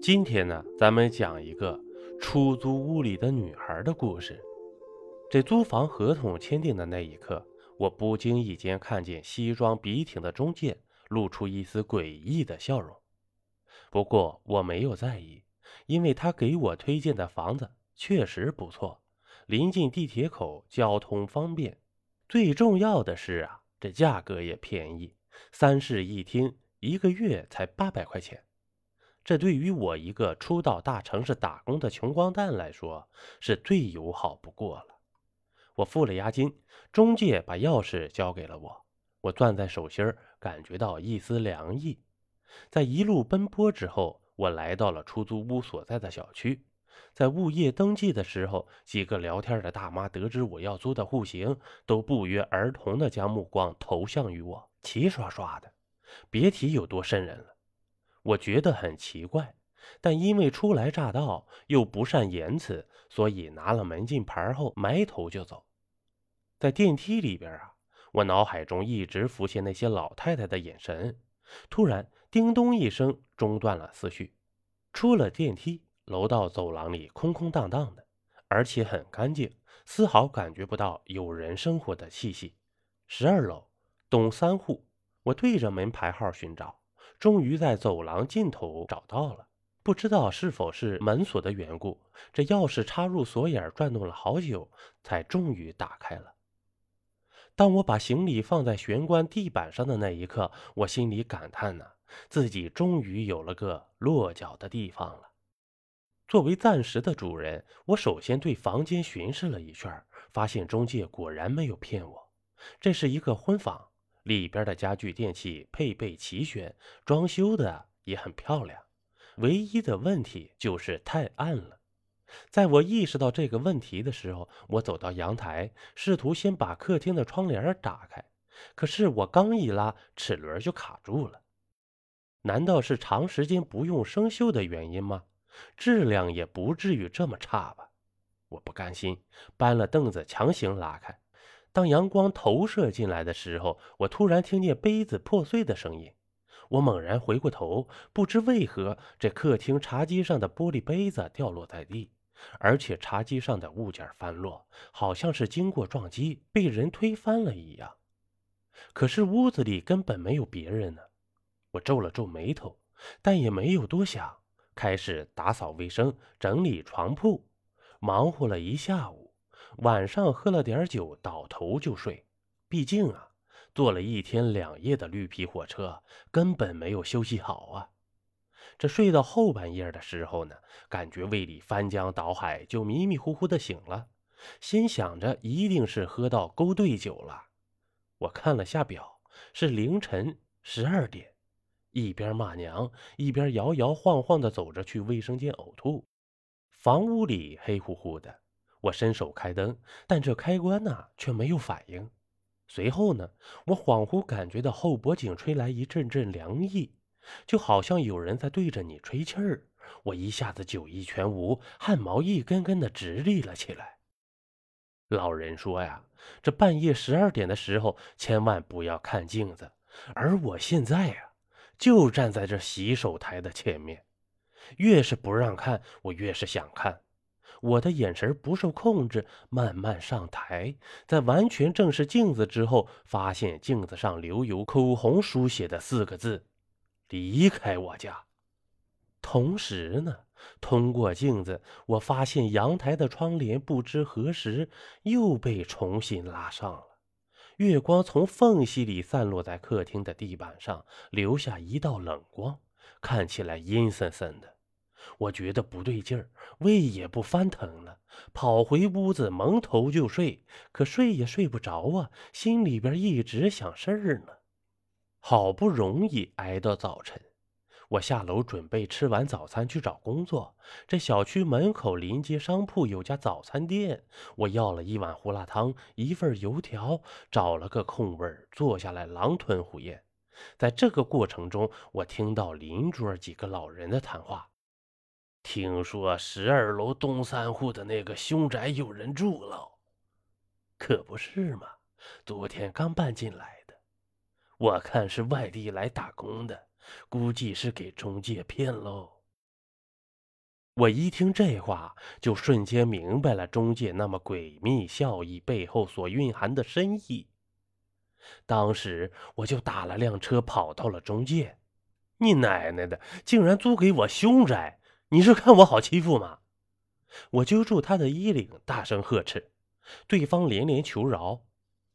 今天呢，咱们讲一个出租屋里的女孩的故事。这租房合同签订的那一刻，我不经意间看见西装笔挺的中介露出一丝诡异的笑容。不过我没有在意，因为他给我推荐的房子确实不错，临近地铁口，交通方便。最重要的是啊，这价格也便宜，三室一厅，一个月才八百块钱。这对于我一个初到大城市打工的穷光蛋来说，是最友好不过了。我付了押金，中介把钥匙交给了我。我攥在手心感觉到一丝凉意。在一路奔波之后，我来到了出租屋所在的小区。在物业登记的时候，几个聊天的大妈得知我要租的户型，都不约而同地将目光投向于我，齐刷刷的，别提有多瘆人了。我觉得很奇怪，但因为初来乍到又不善言辞，所以拿了门禁牌后埋头就走。在电梯里边啊，我脑海中一直浮现那些老太太的眼神。突然，叮咚一声，中断了思绪。出了电梯，楼道走廊里空空荡荡的，而且很干净，丝毫感觉不到有人生活的气息。十二楼东三户，我对着门牌号寻找。终于在走廊尽头找到了，不知道是否是门锁的缘故，这钥匙插入锁眼转动了好久，才终于打开了。当我把行李放在玄关地板上的那一刻，我心里感叹呢，自己终于有了个落脚的地方了。作为暂时的主人，我首先对房间巡视了一圈，发现中介果然没有骗我，这是一个婚房。里边的家具电器配备齐全，装修的也很漂亮。唯一的问题就是太暗了。在我意识到这个问题的时候，我走到阳台，试图先把客厅的窗帘打开。可是我刚一拉，齿轮就卡住了。难道是长时间不用生锈的原因吗？质量也不至于这么差吧？我不甘心，搬了凳子强行拉开。当阳光投射进来的时候，我突然听见杯子破碎的声音。我猛然回过头，不知为何，这客厅茶几上的玻璃杯子掉落在地，而且茶几上的物件翻落，好像是经过撞击被人推翻了一样。可是屋子里根本没有别人呢。我皱了皱眉头，但也没有多想，开始打扫卫生、整理床铺，忙活了一下午。晚上喝了点酒，倒头就睡。毕竟啊，坐了一天两夜的绿皮火车，根本没有休息好啊。这睡到后半夜的时候呢，感觉胃里翻江倒海，就迷迷糊糊的醒了，心想着一定是喝到勾兑酒了。我看了下表，是凌晨十二点，一边骂娘，一边摇摇晃晃的走着去卫生间呕吐。房屋里黑乎乎的。我伸手开灯，但这开关呢却没有反应。随后呢，我恍惚感觉到后脖颈吹来一阵阵凉意，就好像有人在对着你吹气儿。我一下子酒意全无，汗毛一根根的直立了起来。老人说呀，这半夜十二点的时候千万不要看镜子，而我现在呀，就站在这洗手台的前面，越是不让看，我越是想看。我的眼神不受控制，慢慢上抬，在完全正视镜子之后，发现镜子上留有口红书写的四个字：“离开我家。”同时呢，通过镜子，我发现阳台的窗帘不知何时又被重新拉上了，月光从缝隙里散落在客厅的地板上，留下一道冷光，看起来阴森森的。我觉得不对劲儿，胃也不翻腾了，跑回屋子蒙头就睡，可睡也睡不着啊，心里边一直想事儿呢。好不容易挨到早晨，我下楼准备吃完早餐去找工作。这小区门口临街商铺有家早餐店，我要了一碗胡辣汤，一份油条，找了个空位坐下来狼吞虎咽。在这个过程中，我听到邻桌几个老人的谈话。听说十二楼东三户的那个凶宅有人住了，可不是嘛？昨天刚搬进来的，我看是外地来打工的，估计是给中介骗喽。我一听这话，就瞬间明白了中介那么诡秘笑意背后所蕴含的深意。当时我就打了辆车跑到了中介。你奶奶的，竟然租给我凶宅！你是看我好欺负吗？我揪住他的衣领，大声呵斥。对方连连求饶：“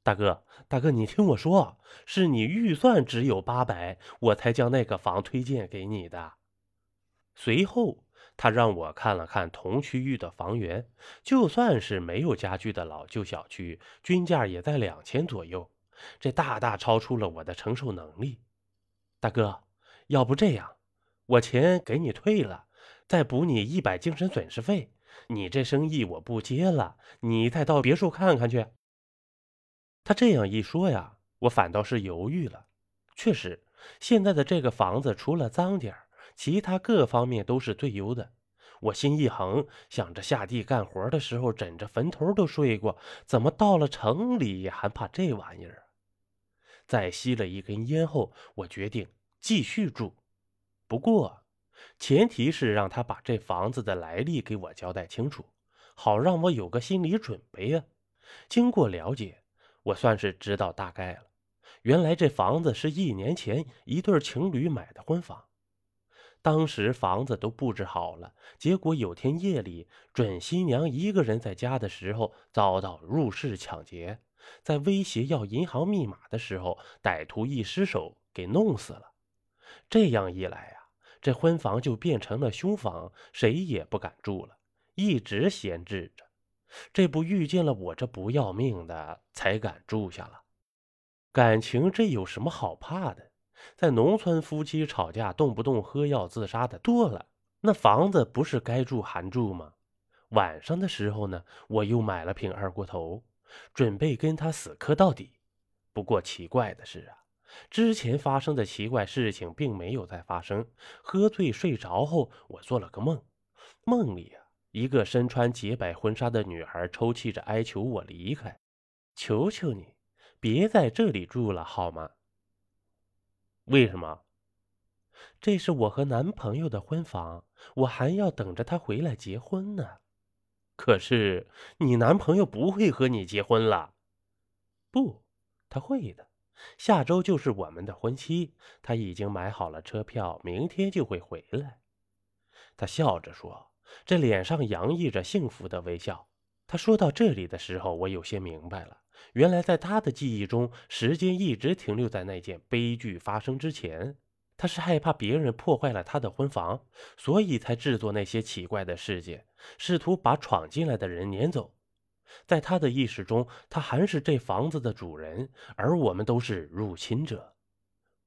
大哥，大哥，你听我说，是你预算只有八百，我才将那个房推荐给你的。”随后，他让我看了看同区域的房源，就算是没有家具的老旧小区，均价也在两千左右，这大大超出了我的承受能力。大哥，要不这样，我钱给你退了，再补你一百精神损失费。你这生意我不接了，你再到别墅看看去。他这样一说呀，我反倒是犹豫了。确实，现在的这个房子除了脏点其他各方面都是最优的。我心一横，想着下地干活的时候枕着坟头都睡过，怎么到了城里还怕这玩意儿？再吸了一根烟后，我决定继续住。不过。前提是让他把这房子的来历给我交代清楚，好让我有个心理准备呀。经过了解，我算是知道大概了。原来这房子是一年前一对情侣买的婚房，当时房子都布置好了，结果有天夜里，准新娘一个人在家的时候遭到入室抢劫，在威胁要银行密码的时候，歹徒一失手给弄死了。这样一来啊。这婚房就变成了凶房，谁也不敢住了，一直闲置着。这不遇见了我这不要命的，才敢住下了。感情这有什么好怕的？在农村，夫妻吵架动不动喝药自杀的多了，那房子不是该住还住吗？晚上的时候呢，我又买了瓶二锅头，准备跟他死磕到底。不过奇怪的是啊。之前发生的奇怪事情并没有再发生。喝醉睡着后，我做了个梦，梦里啊，一个身穿洁白婚纱的女孩抽泣着哀求我离开，求求你，别在这里住了好吗？为什么？这是我和男朋友的婚房，我还要等着他回来结婚呢。可是你男朋友不会和你结婚了。不，他会的。下周就是我们的婚期，他已经买好了车票，明天就会回来。他笑着说，这脸上洋溢着幸福的微笑。他说到这里的时候，我有些明白了，原来在他的记忆中，时间一直停留在那件悲剧发生之前。他是害怕别人破坏了他的婚房，所以才制作那些奇怪的事件，试图把闯进来的人撵走。在他的意识中，他还是这房子的主人，而我们都是入侵者。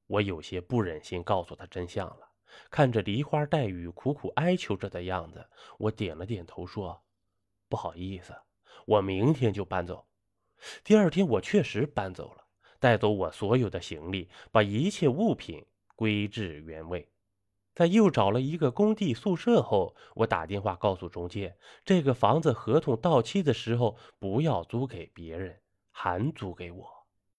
我有些不忍心告诉他真相了。看着梨花带雨、苦苦哀求着的样子，我点了点头，说：“不好意思，我明天就搬走。”第二天，我确实搬走了，带走我所有的行李，把一切物品归置原位。在又找了一个工地宿舍后，我打电话告诉中介，这个房子合同到期的时候不要租给别人，还租给我。